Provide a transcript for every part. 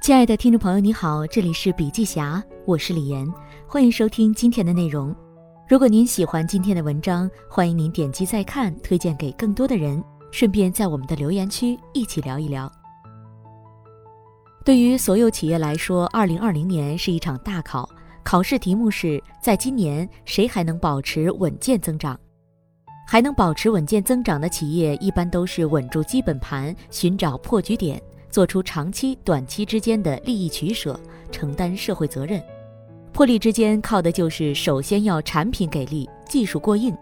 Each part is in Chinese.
亲爱的听众朋友，你好，这里是笔记侠，我是李岩，欢迎收听今天的内容。如果您喜欢今天的文章，欢迎您点击再看，推荐给更多的人，顺便在我们的留言区一起聊一聊。对于所有企业来说，二零二零年是一场大考，考试题目是在今年谁还能保持稳健增长？还能保持稳健增长的企业，一般都是稳住基本盘，寻找破局点。做出长期、短期之间的利益取舍，承担社会责任。破例之间靠的就是首先要产品给力、技术过硬，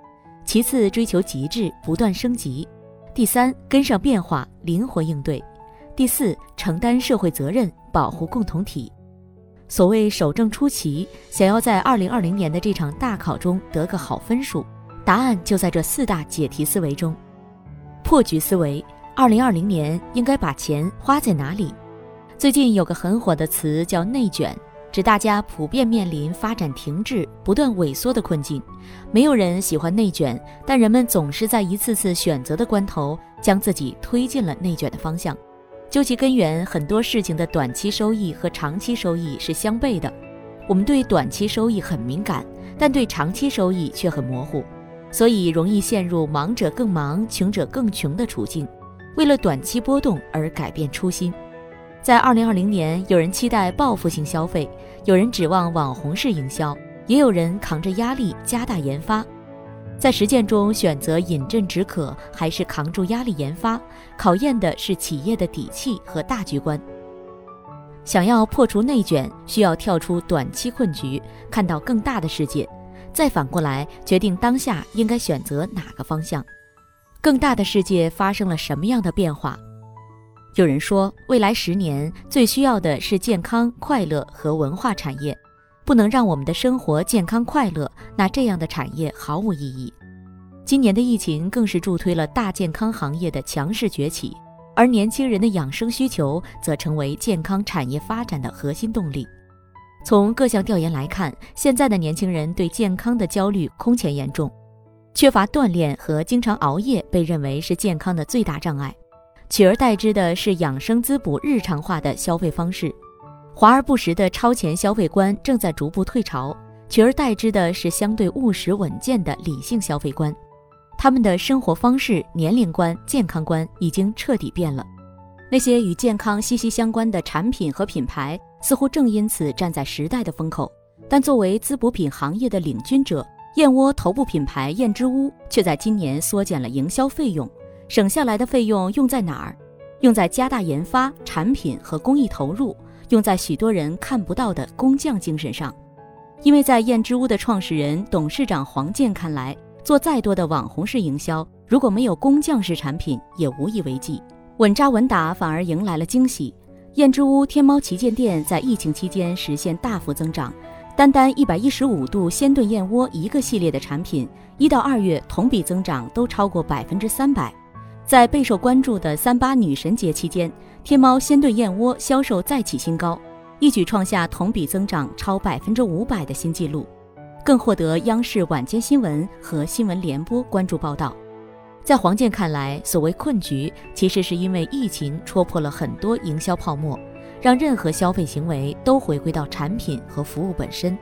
其次追求极致、不断升级，第三跟上变化、灵活应对，第四承担社会责任、保护共同体。所谓守正出奇，想要在二零二零年的这场大考中得个好分数，答案就在这四大解题思维中：破局思维。二零二零年应该把钱花在哪里？最近有个很火的词叫“内卷”，指大家普遍面临发展停滞、不断萎缩的困境。没有人喜欢内卷，但人们总是在一次次选择的关头，将自己推进了内卷的方向。究其根源，很多事情的短期收益和长期收益是相悖的。我们对短期收益很敏感，但对长期收益却很模糊，所以容易陷入忙者更忙、穷者更穷的处境。为了短期波动而改变初心，在二零二零年，有人期待报复性消费，有人指望网红式营销，也有人扛着压力加大研发。在实践中，选择饮鸩止渴还是扛住压力研发，考验的是企业的底气和大局观。想要破除内卷，需要跳出短期困局，看到更大的世界，再反过来决定当下应该选择哪个方向。更大的世界发生了什么样的变化？有人说，未来十年最需要的是健康、快乐和文化产业，不能让我们的生活健康快乐，那这样的产业毫无意义。今年的疫情更是助推了大健康行业的强势崛起，而年轻人的养生需求则成为健康产业发展的核心动力。从各项调研来看，现在的年轻人对健康的焦虑空前严重。缺乏锻炼和经常熬夜被认为是健康的最大障碍，取而代之的是养生滋补日常化的消费方式。华而不实的超前消费观正在逐步退潮，取而代之的是相对务实稳健的理性消费观。他们的生活方式、年龄观、健康观已经彻底变了。那些与健康息息相关的产品和品牌，似乎正因此站在时代的风口。但作为滋补品行业的领军者，燕窝头部品牌燕之屋却在今年缩减了营销费用，省下来的费用用在哪儿？用在加大研发、产品和工艺投入，用在许多人看不到的工匠精神上。因为在燕之屋的创始人、董事长黄健看来，做再多的网红式营销，如果没有工匠式产品，也无以为继。稳扎稳打反而迎来了惊喜。燕之屋天猫旗舰店在疫情期间实现大幅增长。单单一百一十五度鲜炖燕窝一个系列的产品，一到二月同比增长都超过百分之三百。在备受关注的三八女神节期间，天猫鲜炖燕窝销售再起新高，一举创下同比增长超百分之五百的新纪录，更获得央视晚间新闻和新闻联播关注报道。在黄健看来，所谓困局，其实是因为疫情戳破了很多营销泡沫。让任何消费行为都回归到产品和服务本身，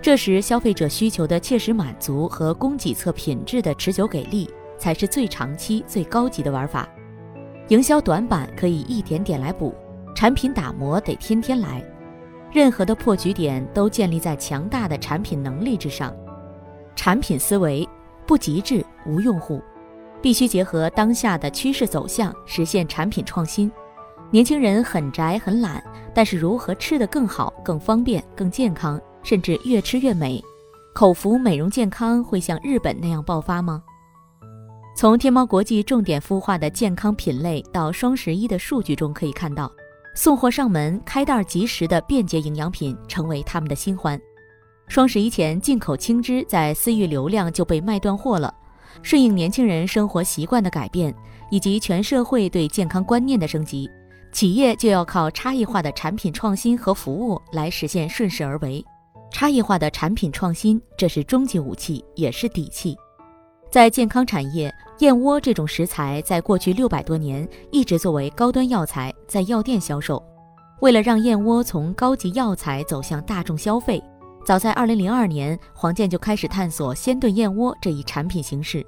这时消费者需求的切实满足和供给侧品质的持久给力，才是最长期、最高级的玩法。营销短板可以一点点来补，产品打磨得天天来。任何的破局点都建立在强大的产品能力之上。产品思维不极致无用户，必须结合当下的趋势走向，实现产品创新。年轻人很宅很懒，但是如何吃得更好、更方便、更健康，甚至越吃越美？口服美容健康会像日本那样爆发吗？从天猫国际重点孵化的健康品类到双十一的数据中可以看到，送货上门、开袋即食的便捷营养品成为他们的新欢。双十一前，进口青汁在私域流量就被卖断货了。顺应年轻人生活习惯的改变，以及全社会对健康观念的升级。企业就要靠差异化的产品创新和服务来实现顺势而为。差异化的产品创新，这是终极武器，也是底气。在健康产业，燕窝这种食材在过去六百多年一直作为高端药材在药店销售。为了让燕窝从高级药材走向大众消费，早在2002年，黄健就开始探索鲜炖燕窝这一产品形式。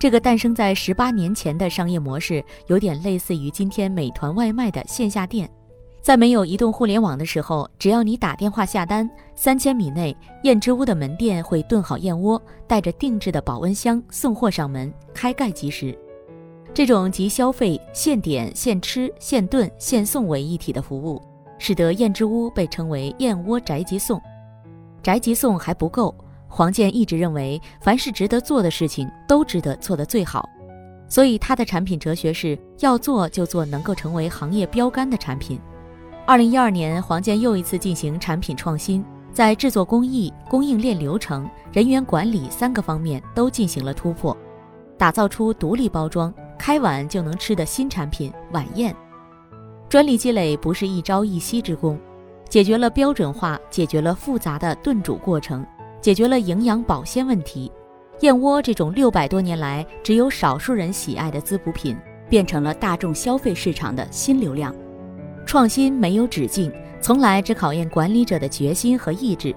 这个诞生在18年前的商业模式，有点类似于今天美团外卖的线下店。在没有移动互联网的时候，只要你打电话下单，三千米内燕之屋的门店会炖好燕窝，带着定制的保温箱送货上门，开盖即食。这种集消费、现点、现吃、现炖、现送为一体的服务。使得燕之屋被称为燕窝宅急送，宅急送还不够。黄健一直认为，凡是值得做的事情，都值得做得最好。所以他的产品哲学是要做就做能够成为行业标杆的产品。二零一二年，黄健又一次进行产品创新，在制作工艺、供应链流程、人员管理三个方面都进行了突破，打造出独立包装、开碗就能吃的新产品晚宴。专利积累不是一朝一夕之功，解决了标准化，解决了复杂的炖煮过程，解决了营养保鲜问题。燕窝这种六百多年来只有少数人喜爱的滋补品，变成了大众消费市场的新流量。创新没有止境，从来只考验管理者的决心和意志。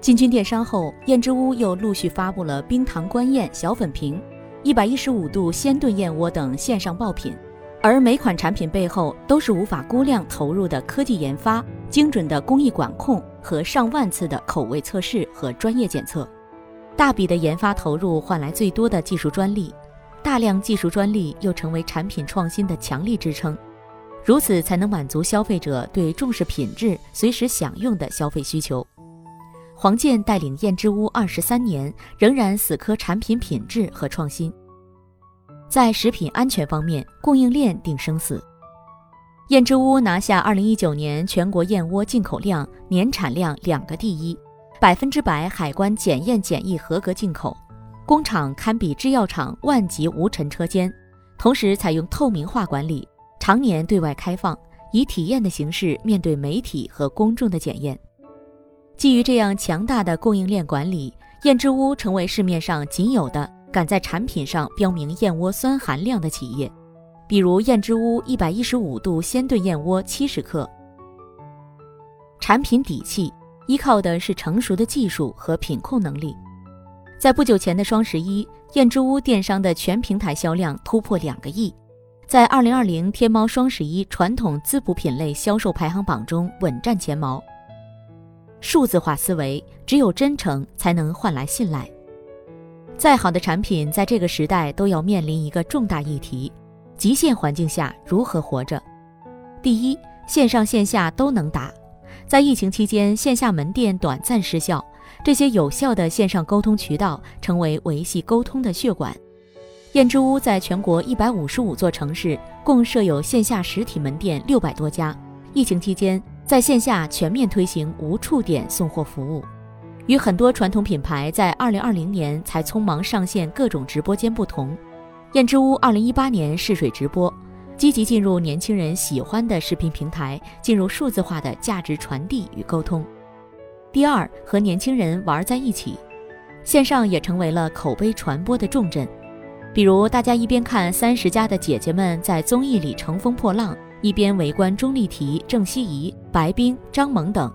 进军电商后，燕之屋又陆续发布了冰糖官燕小粉瓶、一百一十五度鲜炖燕窝等线上爆品。而每款产品背后都是无法估量投入的科技研发、精准的工艺管控和上万次的口味测试和专业检测。大笔的研发投入换来最多的技术专利，大量技术专利又成为产品创新的强力支撑。如此才能满足消费者对重视品质、随时享用的消费需求。黄健带领燕之屋二十三年，仍然死磕产品品质和创新。在食品安全方面，供应链定生死。燕之屋拿下2019年全国燕窝进口量、年产量两个第一，百分之百海关检验检疫合格进口，工厂堪比制药厂万级无尘车间，同时采用透明化管理，常年对外开放，以体验的形式面对媒体和公众的检验。基于这样强大的供应链管理，燕之屋成为市面上仅有的。敢在产品上标明燕窝酸含量的企业，比如燕之屋一百一十五度鲜炖燕窝七十克。产品底气依靠的是成熟的技术和品控能力。在不久前的双十一，燕之屋电商的全平台销量突破两个亿，在二零二零天猫双十一传统滋补品类销售排行榜中稳占前茅。数字化思维，只有真诚才能换来信赖。再好的产品，在这个时代都要面临一个重大议题：极限环境下如何活着。第一，线上线下都能打。在疫情期间，线下门店短暂失效，这些有效的线上沟通渠道成为维系沟通的血管。燕之屋在全国一百五十五座城市共设有线下实体门店六百多家。疫情期间，在线下全面推行无触点送货服务。与很多传统品牌在二零二零年才匆忙上线各种直播间不同，燕之屋二零一八年试水直播，积极进入年轻人喜欢的视频平台，进入数字化的价值传递与沟通。第二，和年轻人玩在一起，线上也成为了口碑传播的重镇。比如，大家一边看三十家的姐姐们在综艺里乘风破浪，一边围观钟丽缇、郑希怡、白冰、张萌等。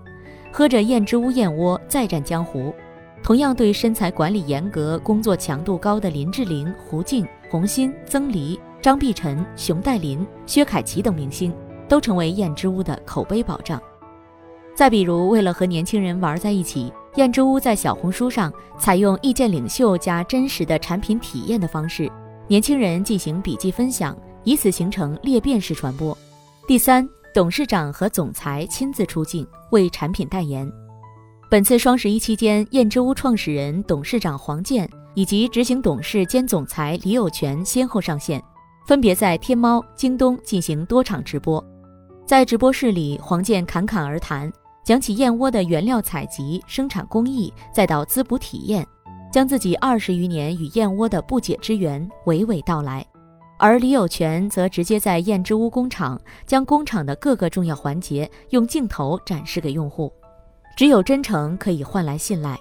喝着燕之屋燕窝再战江湖，同样对身材管理严格、工作强度高的林志玲、胡静、洪欣、曾黎、张碧晨、熊黛林、薛凯琪等明星，都成为燕之屋的口碑保障。再比如，为了和年轻人玩在一起，燕之屋在小红书上采用意见领袖加真实的产品体验的方式，年轻人进行笔记分享，以此形成裂变式传播。第三。董事长和总裁亲自出镜为产品代言。本次双十一期间，燕之屋创始人、董事长黄健以及执行董事兼总裁李有全先后上线，分别在天猫、京东进行多场直播。在直播室里，黄健侃侃而谈，讲起燕窝的原料采集、生产工艺，再到滋补体验，将自己二十余年与燕窝的不解之缘娓娓道来。而李有权则直接在燕之屋工厂，将工厂的各个重要环节用镜头展示给用户。只有真诚可以换来信赖。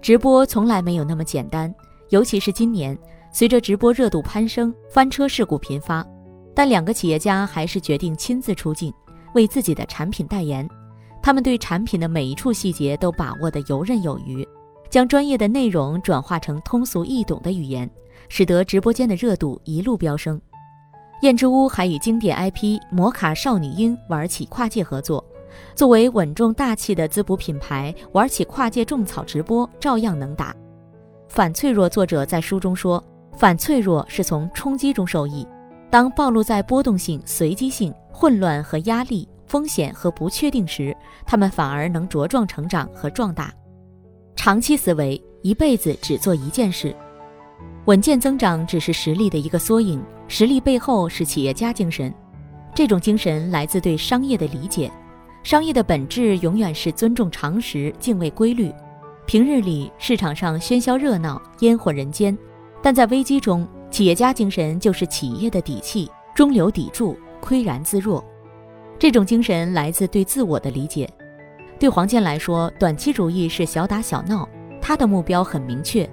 直播从来没有那么简单，尤其是今年，随着直播热度攀升，翻车事故频发，但两个企业家还是决定亲自出镜，为自己的产品代言。他们对产品的每一处细节都把握得游刃有余，将专业的内容转化成通俗易懂的语言，使得直播间的热度一路飙升。燕之屋还与经典 IP 摩卡少女樱玩起跨界合作。作为稳重大气的滋补品牌，玩起跨界种草直播照样能打。反脆弱作者在书中说：“反脆弱是从冲击中受益。当暴露在波动性、随机性、混乱和压力、风险和不确定时，他们反而能茁壮成长和壮大。长期思维，一辈子只做一件事。稳健增长只是实力的一个缩影，实力背后是企业家精神。这种精神来自对商业的理解。”商业的本质永远是尊重常识、敬畏规律。平日里市场上喧嚣热闹、烟火人间，但在危机中，企业家精神就是企业的底气，中流砥柱，岿然自若。这种精神来自对自我的理解。对黄健来说，短期主义是小打小闹，他的目标很明确。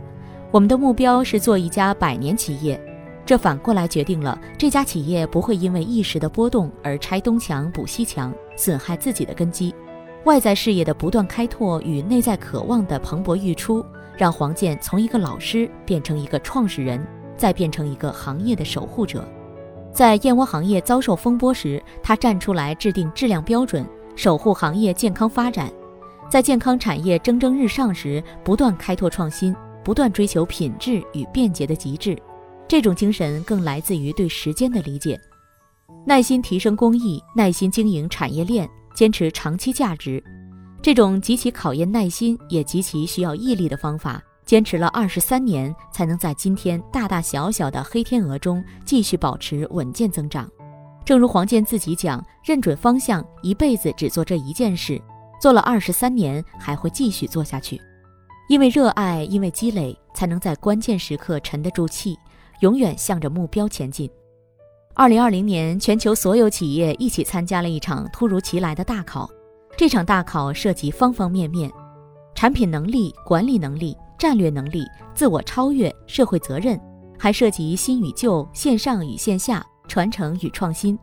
我们的目标是做一家百年企业。这反过来决定了这家企业不会因为一时的波动而拆东墙补西墙，损害自己的根基。外在事业的不断开拓与内在渴望的蓬勃欲出，让黄健从一个老师变成一个创始人，再变成一个行业的守护者。在燕窝行业遭受风波时，他站出来制定质量标准，守护行业健康发展；在健康产业蒸蒸日上时，不断开拓创新，不断追求品质与便捷的极致。这种精神更来自于对时间的理解，耐心提升工艺，耐心经营产业链，坚持长期价值。这种极其考验耐心，也极其需要毅力的方法，坚持了二十三年，才能在今天大大小小的黑天鹅中继续保持稳健增长。正如黄健自己讲：“认准方向，一辈子只做这一件事，做了二十三年，还会继续做下去。因为热爱，因为积累，才能在关键时刻沉得住气。”永远向着目标前进。二零二零年，全球所有企业一起参加了一场突如其来的大考。这场大考涉及方方面面：产品能力、管理能力、战略能力、自我超越、社会责任，还涉及新与旧、线上与线下、传承与创新。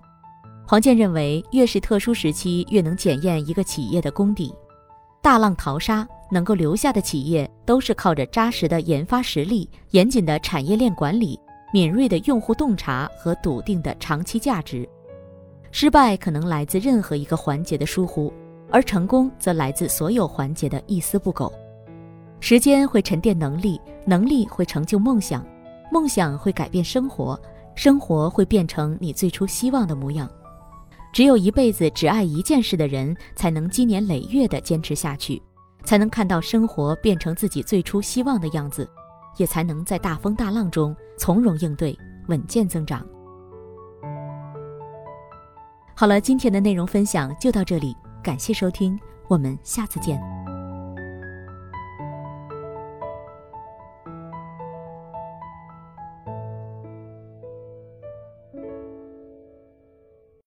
黄健认为，越是特殊时期，越能检验一个企业的功底。大浪淘沙，能够留下的企业，都是靠着扎实的研发实力、严谨的产业链管理。敏锐的用户洞察和笃定的长期价值，失败可能来自任何一个环节的疏忽，而成功则来自所有环节的一丝不苟。时间会沉淀能力，能力会成就梦想，梦想会改变生活，生活会变成你最初希望的模样。只有一辈子只爱一件事的人，才能积年累月地坚持下去，才能看到生活变成自己最初希望的样子。也才能在大风大浪中从容应对，稳健增长。好了，今天的内容分享就到这里，感谢收听，我们下次见。